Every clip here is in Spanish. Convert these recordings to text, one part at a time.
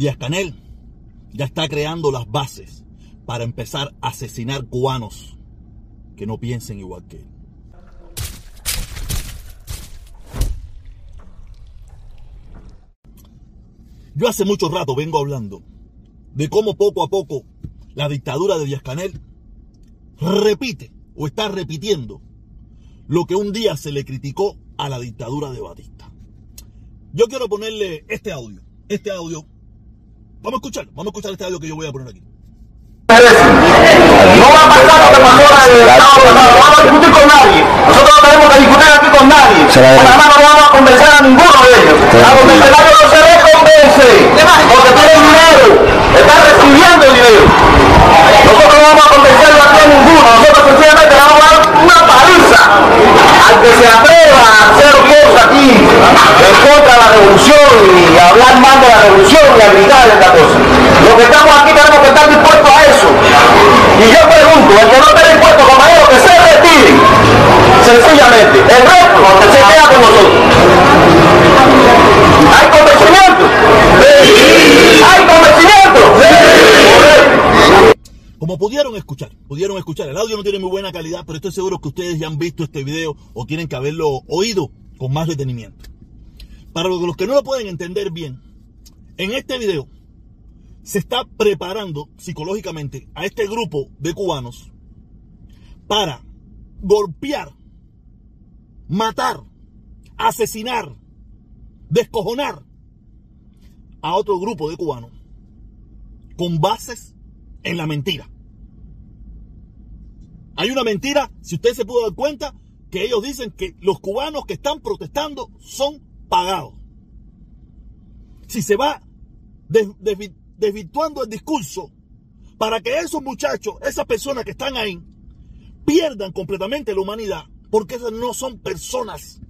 Díaz Canel ya está creando las bases para empezar a asesinar cubanos que no piensen igual que él. Yo hace mucho rato vengo hablando de cómo poco a poco la dictadura de Díaz Canel repite o está repitiendo lo que un día se le criticó a la dictadura de Batista. Yo quiero ponerle este audio, este audio. Vamos a escuchar, vamos a escuchar este audio que yo voy a poner aquí. No va a pasar lo que pasó en el Estado pasado. No vamos a discutir con nadie. Nosotros no tenemos que discutir aquí con nadie. Además no vamos a convencer a ninguno de ellos. A los mercenarios no se les convence. Porque tienen dinero. Están recibiendo el dinero. Nosotros no vamos a convencer a ninguno. Nosotros sencillamente le vamos a dar una paliza al que se atreva a hacer cosas aquí en contra de la revolución y a hablar mal de la revolución y a gritar esta cosa. Los que estamos aquí tenemos que estar dispuestos a eso. Y yo pregunto, el que no esté dispuesto, compañero, que se retire. Sencillamente. El resto se queda con nosotros. ¿Hay convencimiento? ¿Hay convencimiento? Como pudieron escuchar, el audio no tiene muy buena calidad, pero estoy seguro que ustedes ya han visto este video o tienen que haberlo oído con más detenimiento. Para los que no lo pueden entender bien, en este video se está preparando psicológicamente a este grupo de cubanos para golpear, matar, asesinar, descojonar a otro grupo de cubanos con bases en la mentira. Hay una mentira, si usted se pudo dar cuenta, que ellos dicen que los cubanos que están protestando son pagados. Si se va desvirtuando el discurso para que esos muchachos, esas personas que están ahí, pierdan completamente la humanidad, porque esas no son personas.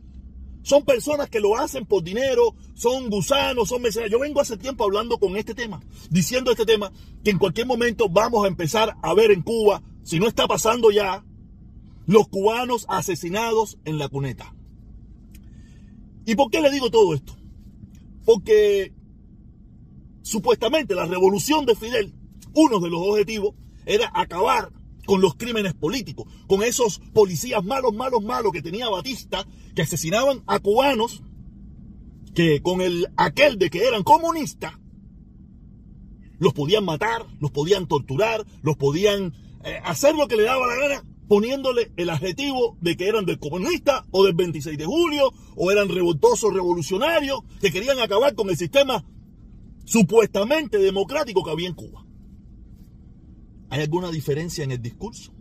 Son personas que lo hacen por dinero, son gusanos, son mercenarios. Yo vengo hace tiempo hablando con este tema, diciendo este tema, que en cualquier momento vamos a empezar a ver en Cuba, si no está pasando ya, los cubanos asesinados en la cuneta. ¿Y por qué le digo todo esto? Porque supuestamente la revolución de Fidel, uno de los objetivos era acabar con los crímenes políticos, con esos policías malos, malos, malos que tenía Batista, que asesinaban a cubanos, que con el aquel de que eran comunistas, los podían matar, los podían torturar, los podían eh, hacer lo que le daba la gana, poniéndole el adjetivo de que eran del comunista o del 26 de julio, o eran revoltosos revolucionarios, que querían acabar con el sistema supuestamente democrático que había en Cuba. ¿Hay alguna diferencia en el discurso?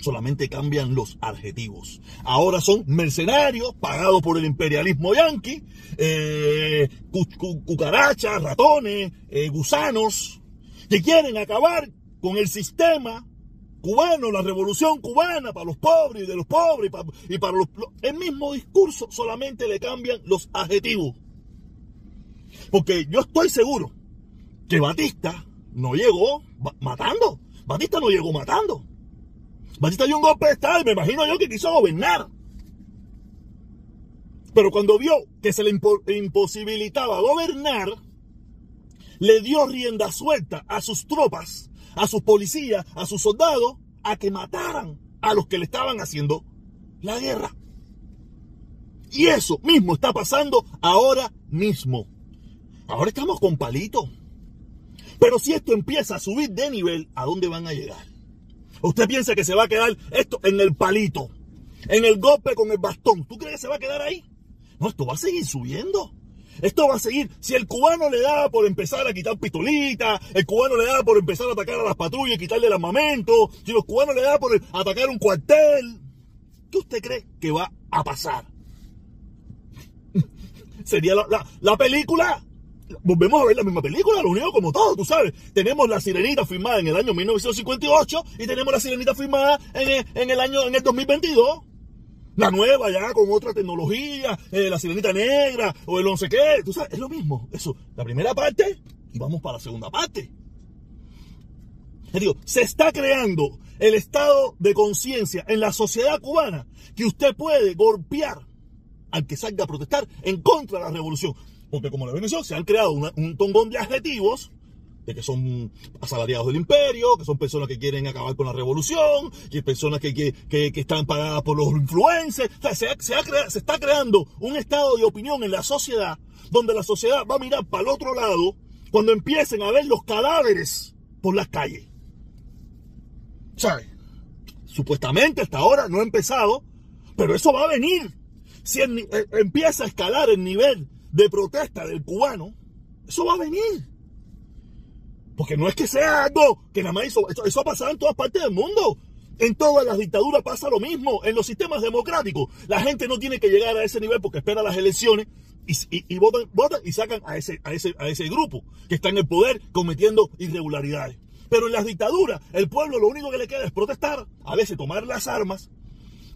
Solamente cambian los adjetivos. Ahora son mercenarios pagados por el imperialismo yanqui, eh, cucarachas, ratones, eh, gusanos, que quieren acabar con el sistema cubano, la revolución cubana para los pobres y de los pobres y para, los... El mismo discurso, solamente le cambian los adjetivos. Porque yo estoy seguro que Batista no llegó matando. Batista no llegó matando. Batista dio un golpe de Estado y me imagino yo que quiso gobernar. Pero cuando vio que se le imposibilitaba gobernar, le dio rienda suelta a sus tropas, a sus policías, a sus soldados, a que mataran a los que le estaban haciendo la guerra. Y eso mismo está pasando ahora mismo. Ahora estamos con palito. Pero si esto empieza a subir de nivel, ¿a dónde van a llegar? ¿Usted piensa que se va a quedar esto en el palito? En el golpe con el bastón. ¿Tú crees que se va a quedar ahí? No, esto va a seguir subiendo. Esto va a seguir. Si el cubano le da por empezar a quitar pistolitas, el cubano le da por empezar a atacar a las patrullas quitarle el armamento, si los cubanos le da por atacar un cuartel, ¿qué usted cree que va a pasar? Sería la, la película volvemos a ver la misma película, lo único como todo, tú sabes. Tenemos la sirenita firmada en el año 1958 y tenemos la sirenita firmada en el, en el año, en el 2022. La nueva ya con otra tecnología, eh, la sirenita negra o el once qué, tú sabes, es lo mismo. Eso, la primera parte y vamos para la segunda parte. Se está creando el estado de conciencia en la sociedad cubana que usted puede golpear al que salga a protestar en contra de la revolución. Porque como la Venezuela se han creado un tongón de adjetivos de que son asalariados del imperio, que son personas que quieren acabar con la revolución, que personas que, que, están pagadas por los influencers. O sea, se, se está creando un estado de opinión en la sociedad donde la sociedad va a mirar para el otro lado cuando empiecen a ver los cadáveres por las calles. ¿Sabes? Supuestamente hasta ahora no ha empezado, pero eso va a venir. Si eh, empieza a escalar el nivel de protesta del cubano, eso va a venir. Porque no es que sea algo que nada más hizo, eso, ha pasado en todas partes del mundo. En todas las dictaduras pasa lo mismo. En los sistemas democráticos, la gente no tiene que llegar a ese nivel porque espera las elecciones y, votan, votan, y sacan a ese, a, ese, a ese grupo que está en el poder cometiendo irregularidades. Pero en las dictaduras, el pueblo lo único que le queda es protestar, a veces tomar las armas.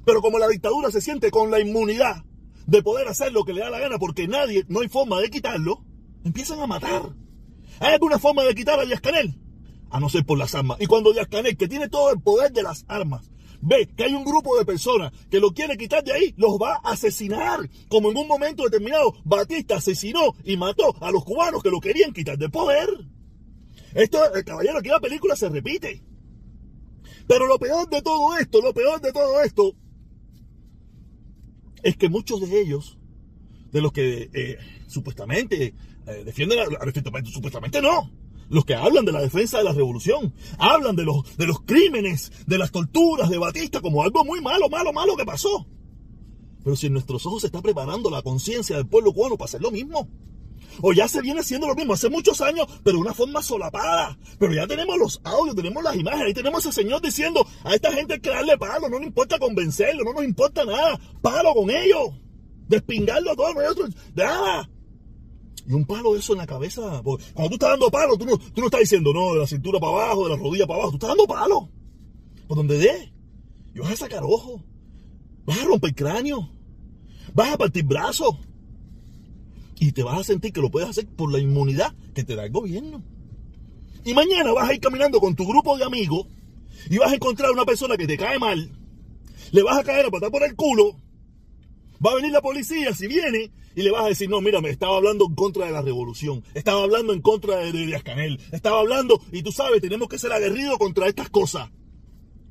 Pero como la dictadura se siente con la inmunidad de poder hacer lo que le da la gana porque nadie, no hay forma de quitarlo, empiezan a matar. ¿Hay alguna forma de quitar a Díaz Canel? A no ser por las armas. Y cuando Díaz Canel, que tiene todo el poder de las armas, ve que hay un grupo de personas que lo quiere quitar de ahí, los va a asesinar. Como en un momento determinado, Batista asesinó y mató a los cubanos que lo querían quitar de poder. Esto, el caballero, aquí la película se repite. Pero lo peor de todo esto, lo peor de todo esto, es que muchos de ellos, de los que eh, supuestamente eh, defienden la, supuestamente no. Los que hablan de la defensa de la revolución, hablan de los, de los crímenes, de las torturas de Batista como algo muy malo, malo, malo que pasó. Pero si en nuestros ojos se está preparando la conciencia del pueblo cubano para hacer lo mismo. O ya se viene haciendo lo mismo hace muchos años, pero de una forma solapada. Pero ya tenemos los audios, tenemos las imágenes, ahí tenemos a ese señor diciendo a esta gente que darle palo, no nos importa convencerlo, no nos importa nada, palo con ellos, despingarlo a todos nada. Y un palo de eso en la cabeza. Cuando tú estás dando palo, tú no, tú no estás diciendo, no, de la cintura para abajo, de la rodilla para abajo. Tú estás dando palo. Por donde dé. Y vas a sacar ojo. Vas a romper cráneo. Vas a partir brazos. Y te vas a sentir que lo puedes hacer por la inmunidad que te da el gobierno. Y mañana vas a ir caminando con tu grupo de amigos y vas a encontrar una persona que te cae mal. Le vas a caer a patar por el culo. Va a venir la policía, si viene, y le vas a decir, no, mira, me estaba hablando en contra de la revolución, estaba hablando en contra de, Díaz Canel, estaba hablando, y tú sabes, tenemos que ser aguerridos contra estas cosas.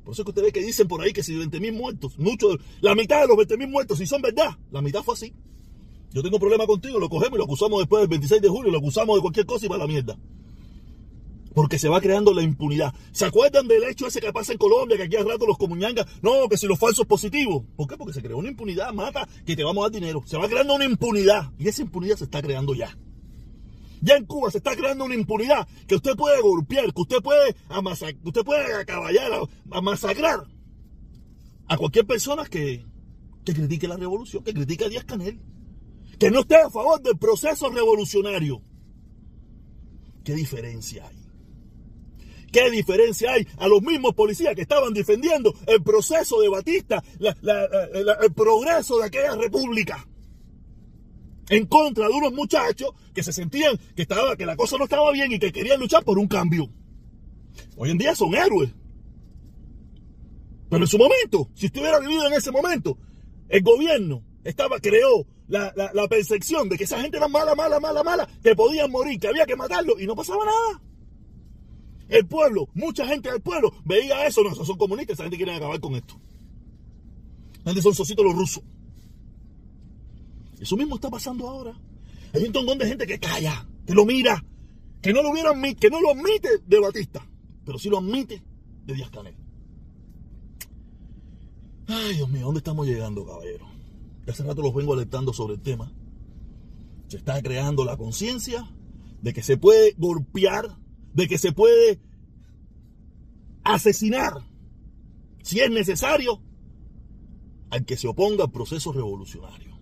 Por eso es que usted ve que dicen por ahí que si 20 mil muertos, muchos, la mitad de los 20 mil muertos, si son verdad, la mitad fue así. Yo tengo problema contigo, lo cogemos y lo acusamos después del 26 de julio, lo acusamos de cualquier cosa y va a la mierda porque se va creando la impunidad. ¿Se acuerdan del hecho ese que pasa en Colombia, que aquí al rato los comuñangas, no, que si los falsos positivos? ¿Por qué? Porque se creó una impunidad, mata, que te vamos a dar dinero. Se va creando una impunidad y esa impunidad se está creando ya. Ya en Cuba se está creando una impunidad que usted puede golpear, que usted puede amasar, que usted puede acaballar, masacrar a cualquier persona que, que critique la revolución, que critique a Díaz Canel, que no esté a favor del proceso revolucionario. ¿Qué diferencia hay? ¿Qué diferencia hay a los mismos policías que estaban defendiendo el proceso de Batista, el progreso de aquella república? En contra de unos muchachos que se sentían que, estaba, que la cosa no estaba bien y que querían luchar por un cambio. Hoy en día son héroes. Pero en su momento, si estuviera vivido en ese momento, el gobierno estaba, creó la, percepción de que esa gente era mala, mala, mala, mala, que podían morir, que había que matarlo y no pasaba nada. El pueblo, mucha gente del pueblo veía eso. No, esos son comunistas, esa gente quiere acabar con esto. La gente son socitos los rusos. Eso mismo está pasando ahora. Hay un montón de gente que calla, que lo mira, que no lo vieron, que no lo admite de Batista, pero sí lo admite de Díaz Canel. Ay, Dios mío, ¿dónde estamos llegando, caballero? Hace rato los vengo alertando sobre el tema. Se está creando la conciencia de que se puede golpear de que se puede asesinar, si es necesario, al que se oponga al proceso revolucionario.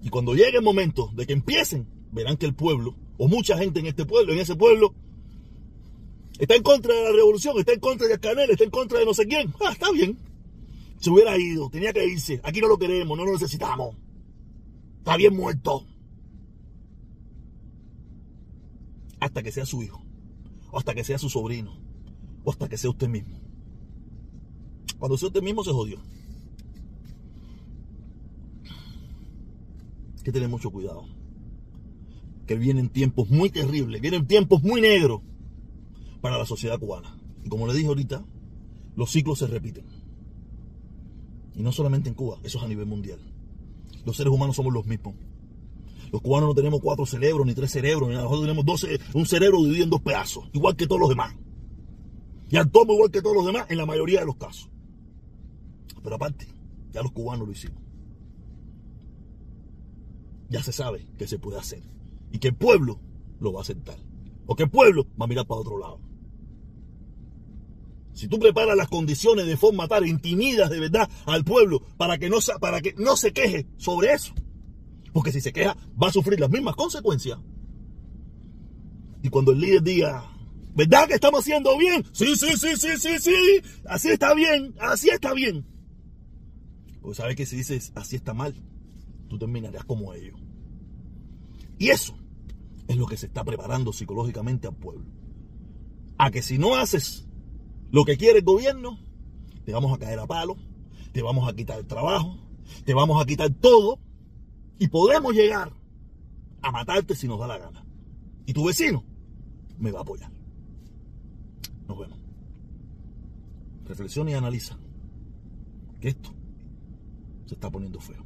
Y cuando llegue el momento de que empiecen, verán que el pueblo, o mucha gente en este pueblo, en ese pueblo, está en contra de la revolución, está en contra de Canel, está en contra de no sé quién. Ah, está bien. Se hubiera ido, tenía que irse. Aquí no lo queremos, no lo necesitamos. Está bien muerto. Hasta que sea su hijo, o hasta que sea su sobrino, o hasta que sea usted mismo. Cuando sea usted mismo se jodió. Hay que tener mucho cuidado. que vienen tiempos muy terribles, vienen tiempos muy negros para la sociedad cubana. Y como le dije ahorita, los ciclos se repiten. Y no solamente en Cuba, eso es a nivel mundial. Los seres humanos somos los mismos. Los cubanos no tenemos cuatro cerebros, ni tres cerebros, ni nada. Nosotros tenemos 12, un cerebro dividido en dos pedazos, igual que todos los demás. Y actuamos igual que todos los demás en la mayoría de los casos. Pero aparte, ya los cubanos lo hicimos. Ya se sabe que se puede hacer. Y que el pueblo lo va a aceptar. O que el pueblo va a mirar para otro lado. Si tú preparas las condiciones de forma tal, intimidas de verdad al pueblo para que no, para que no se queje sobre eso. Porque si se queja, va a sufrir las mismas consecuencias. Y cuando el líder diga, ¿verdad que estamos haciendo bien? Sí, sí, sí, sí, sí, sí. Así está bien, así está bien. Porque sabes que si dices así está mal, tú terminarás como ellos. Y eso es lo que se está preparando psicológicamente al pueblo. A que si no haces lo que quiere el gobierno, te vamos a caer a palo, te vamos a quitar el trabajo, te vamos a quitar todo y podemos llegar a matarte si nos da la gana. Y tu vecino me va a apoyar. Nos vemos. Reflexiona y analiza que esto se está poniendo feo.